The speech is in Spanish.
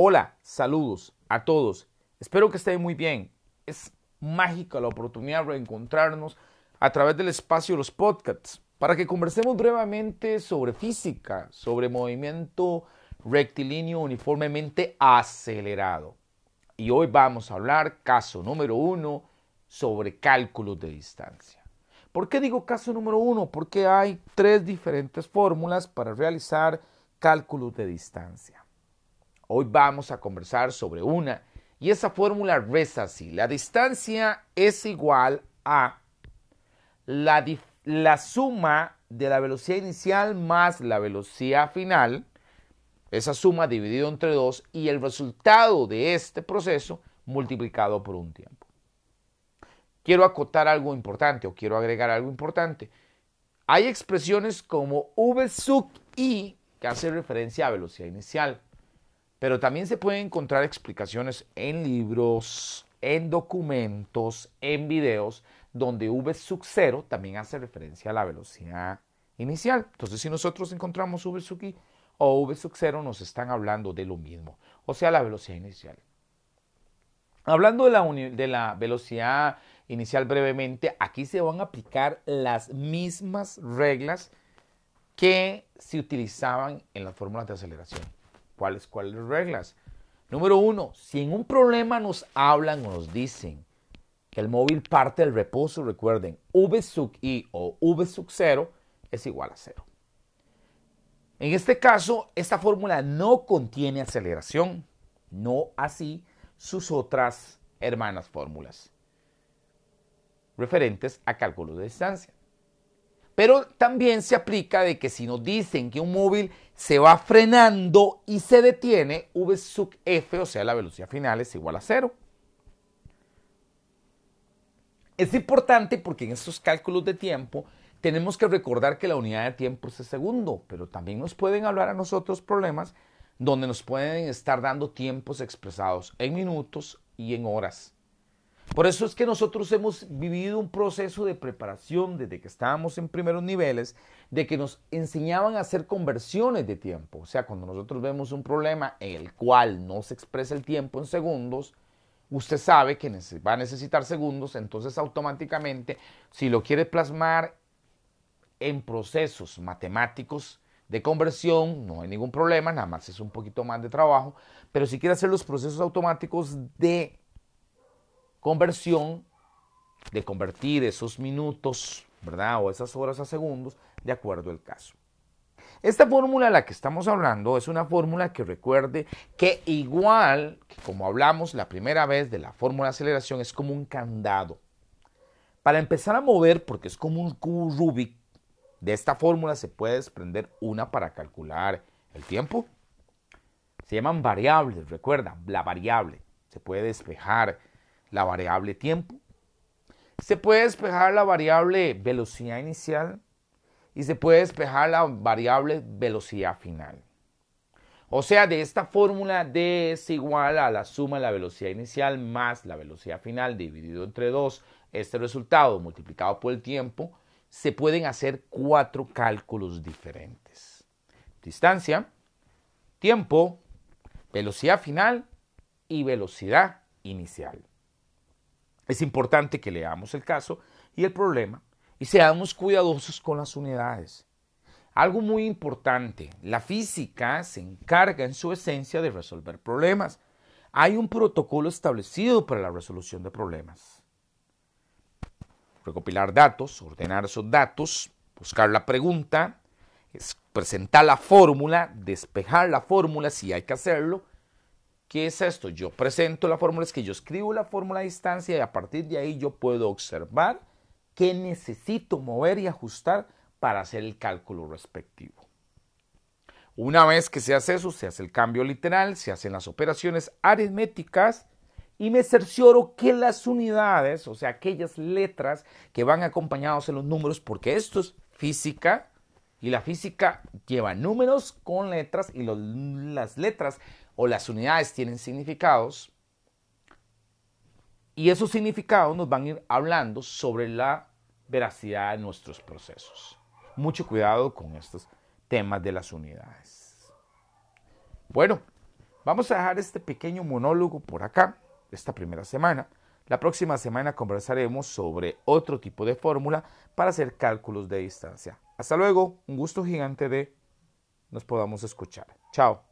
Hola, saludos a todos. Espero que estén muy bien. Es mágica la oportunidad de reencontrarnos a través del espacio de los podcasts para que conversemos brevemente sobre física, sobre movimiento rectilíneo uniformemente acelerado. Y hoy vamos a hablar, caso número uno, sobre cálculos de distancia. ¿Por qué digo caso número uno? Porque hay tres diferentes fórmulas para realizar cálculos de distancia. Hoy vamos a conversar sobre una y esa fórmula reza así. La distancia es igual a la, suma de la velocidad inicial más la velocidad final, esa suma dividido entre dos y el resultado de este proceso multiplicado por un tiempo. Quiero acotar algo importante o quiero agregar algo importante. Hay expresiones como v sub i que hace referencia a velocidad inicial, pero también se pueden encontrar explicaciones en libros, en documentos, en videos, donde v sub 0 también hace referencia a la velocidad inicial. Entonces, si nosotros encontramos v sub i o v sub 0, nos están hablando de lo mismo, o sea, la velocidad inicial. Hablando de la, de la velocidad inicial brevemente, aquí se van a aplicar las mismas reglas que se utilizaban en las fórmulas de aceleración. ¿Cuáles, cuáles reglas? Número uno, si en un problema nos hablan o nos dicen que el móvil parte del reposo, recuerden, V sub i o V sub 0 es igual a 0. En este caso, esta fórmula no contiene aceleración, no así sus otras hermanas fórmulas referentes a cálculo de distancia. Pero también se aplica de que si nos dicen que un móvil se va frenando y se detiene, V sub F, o sea, la velocidad final es igual a cero. Es importante porque en estos cálculos de tiempo tenemos que recordar que la unidad de tiempo es el segundo, pero también nos pueden hablar a nosotros problemas donde nos pueden estar dando tiempos expresados en minutos y en horas. Por eso es que nosotros hemos vivido un proceso de preparación desde que estábamos en primeros niveles, de que nos enseñaban a hacer conversiones de tiempo. O sea, cuando nosotros vemos un problema en el cual no se expresa el tiempo en segundos, usted sabe que va a necesitar segundos, entonces automáticamente, si lo quiere plasmar en procesos matemáticos de conversión, no hay ningún problema, nada más es un poquito más de trabajo, pero si quiere hacer los procesos automáticos de conversión, de convertir esos minutos, ¿verdad? O esas horas a segundos, de acuerdo al caso. Esta fórmula de la que estamos hablando es una fórmula que recuerde que igual que como hablamos la primera vez de la fórmula de aceleración, es como un candado. Para empezar a mover, porque es como un cubo Rubik, de esta fórmula se puede desprender una para calcular el tiempo. Se llaman variables, recuerda, la variable. Se puede despejar la variable tiempo. Se puede despejar la variable velocidad inicial y se puede despejar la variable velocidad final. O sea, de esta fórmula D es igual a la suma de la velocidad inicial más la velocidad final dividido entre 2. Este resultado multiplicado por el tiempo, se pueden hacer cuatro cálculos diferentes. Distancia, tiempo, velocidad final y velocidad inicial. Es importante que leamos el caso y el problema y seamos cuidadosos con las unidades. Algo muy importante, la física se encarga en su esencia de resolver problemas. Hay un protocolo establecido para la resolución de problemas. Recopilar datos, ordenar esos datos, buscar la pregunta, presentar la fórmula, despejar la fórmula si hay que hacerlo ¿Qué es esto? Yo presento la fórmula, es que yo escribo la fórmula a distancia y a partir de ahí yo puedo observar qué necesito mover y ajustar para hacer el cálculo respectivo. Una vez que se hace eso, se hace el cambio literal, se hacen las operaciones aritméticas y me cercioro que las unidades, o sea, aquellas letras que van acompañados en los números, porque esto es física y la física lleva números con letras y las letras o las unidades tienen significados y esos significados nos van a ir hablando sobre la veracidad de nuestros procesos. Mucho cuidado con estos temas de las unidades. Bueno, Vamos a dejar este pequeño monólogo por acá, esta primera semana. La próxima semana conversaremos sobre otro tipo de fórmula para hacer cálculos de distancia. Hasta luego, un gusto gigante de nos podamos escuchar. Chao.